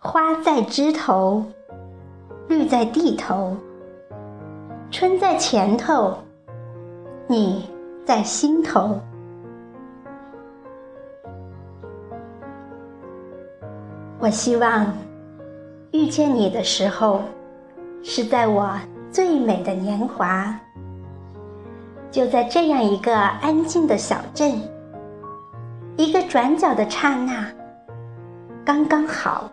花在枝头，绿在地头，春在前头，你在心头。我希望遇见你的时候，是在我最美的年华，就在这样一个安静的小镇，一个转角的刹那，刚刚好。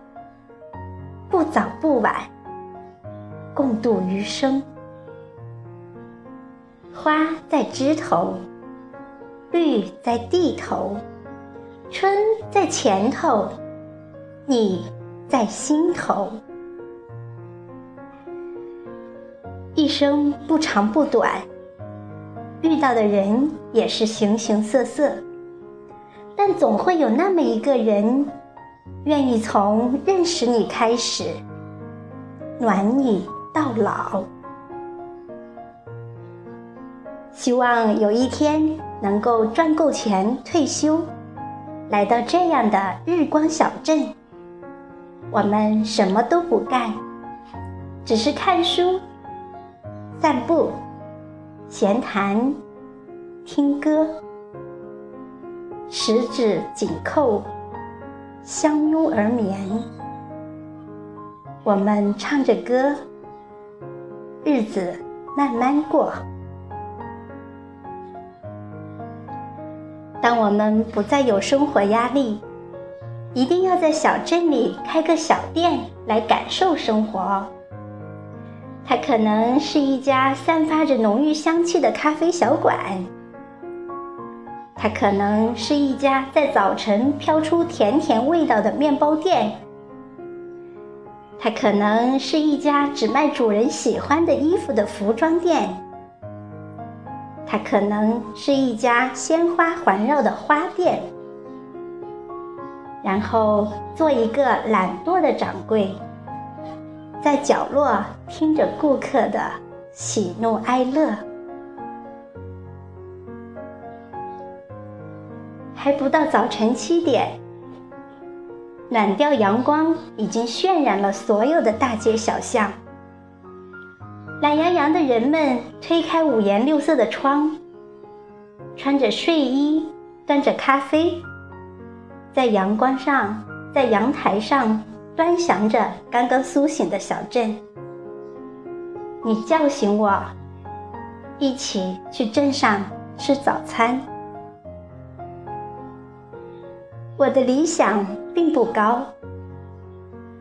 不早不晚，共度余生。花在枝头，绿在地头，春在前头，你在心头。一生不长不短，遇到的人也是形形色色，但总会有那么一个人。愿意从认识你开始，暖你到老。希望有一天能够赚够钱退休，来到这样的日光小镇。我们什么都不干，只是看书、散步、闲谈、听歌，十指紧扣。相拥而眠，我们唱着歌，日子慢慢过。当我们不再有生活压力，一定要在小镇里开个小店来感受生活。它可能是一家散发着浓郁香气的咖啡小馆。它可能是一家在早晨飘出甜甜味道的面包店，它可能是一家只卖主人喜欢的衣服的服装店，它可能是一家鲜花环绕的花店，然后做一个懒惰的掌柜，在角落听着顾客的喜怒哀乐。还不到早晨七点，暖调阳光已经渲染了所有的大街小巷。懒洋洋的人们推开五颜六色的窗，穿着睡衣，端着咖啡，在阳光上，在阳台上端详着刚刚苏醒的小镇。你叫醒我，一起去镇上吃早餐。我的理想并不高，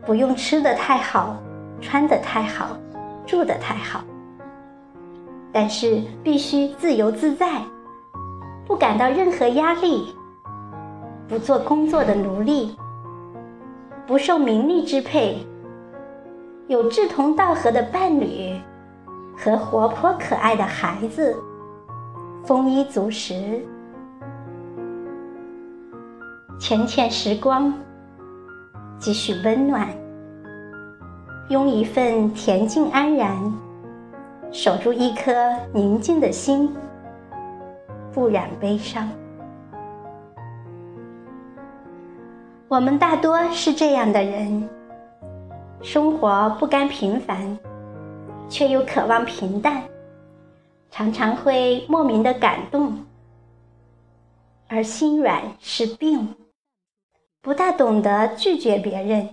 不用吃的太好，穿的太好，住的太好，但是必须自由自在，不感到任何压力，不做工作的奴隶，不受名利支配，有志同道合的伴侣和活泼可爱的孩子，丰衣足食。浅浅时光，几许温暖，拥一份恬静安然，守住一颗宁静的心，不染悲伤。我们大多是这样的人，生活不甘平凡，却又渴望平淡，常常会莫名的感动，而心软是病。不大懂得拒绝别人，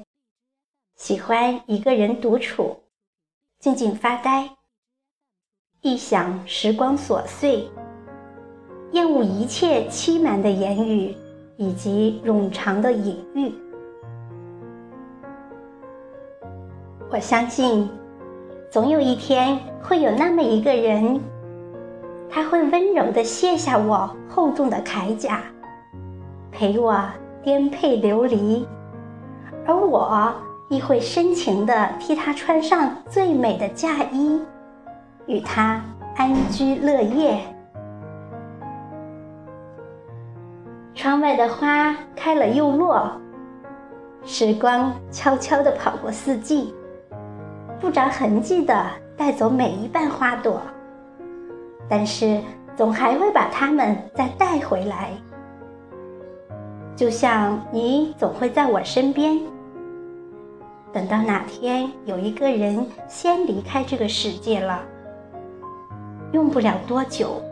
喜欢一个人独处，静静发呆，一想时光琐碎，厌恶一切欺瞒的言语以及冗长的隐喻。我相信，总有一天会有那么一个人，他会温柔的卸下我厚重的铠甲，陪我。颠沛流离，而我亦会深情地替他穿上最美的嫁衣，与他安居乐业。窗外的花开了又落，时光悄悄地跑过四季，不着痕迹地带走每一瓣花朵，但是总还会把它们再带回来。就像你总会在我身边，等到哪天有一个人先离开这个世界了，用不了多久，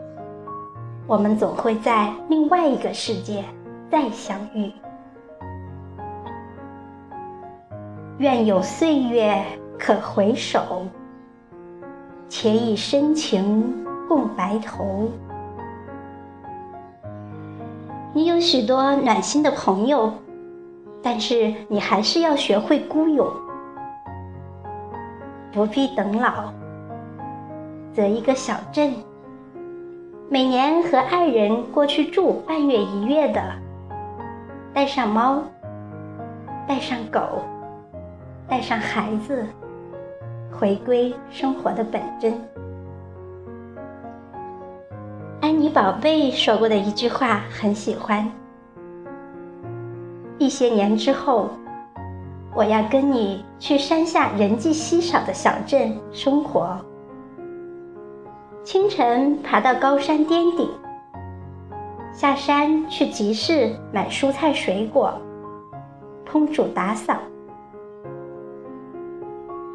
我们总会在另外一个世界再相遇。愿有岁月可回首，且以深情共白头。你有许多暖心的朋友，但是你还是要学会孤勇。不必等老，择一个小镇，每年和爱人过去住半月一月的，带上猫，带上狗。带上孩子，回归生活的本真。宝贝说过的一句话很喜欢：一些年之后，我要跟你去山下人迹稀少的小镇生活。清晨爬到高山巅顶，下山去集市买蔬菜水果，烹煮打扫。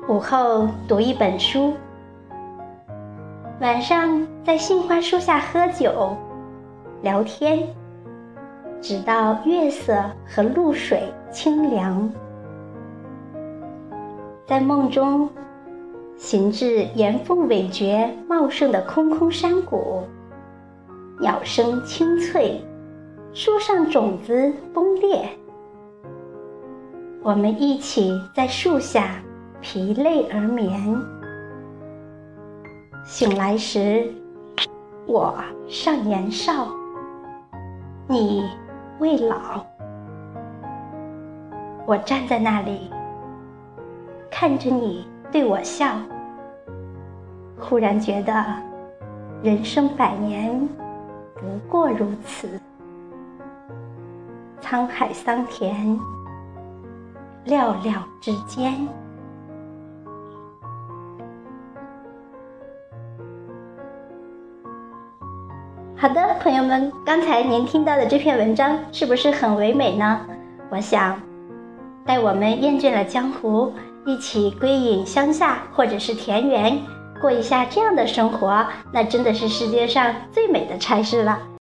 午后读一本书，晚上在杏花树下喝酒、聊天，直到月色和露水清凉。在梦中，行至岩缝尾蕨茂盛的空空山谷，鸟声清脆，树上种子崩裂，我们一起在树下。疲累而眠，醒来时，我尚年少，你未老。我站在那里，看着你对我笑，忽然觉得人生百年不过如此，沧海桑田，寥寥之间。朋友们，刚才您听到的这篇文章是不是很唯美呢？我想，待我们厌倦了江湖，一起归隐乡下或者是田园，过一下这样的生活，那真的是世界上最美的差事了。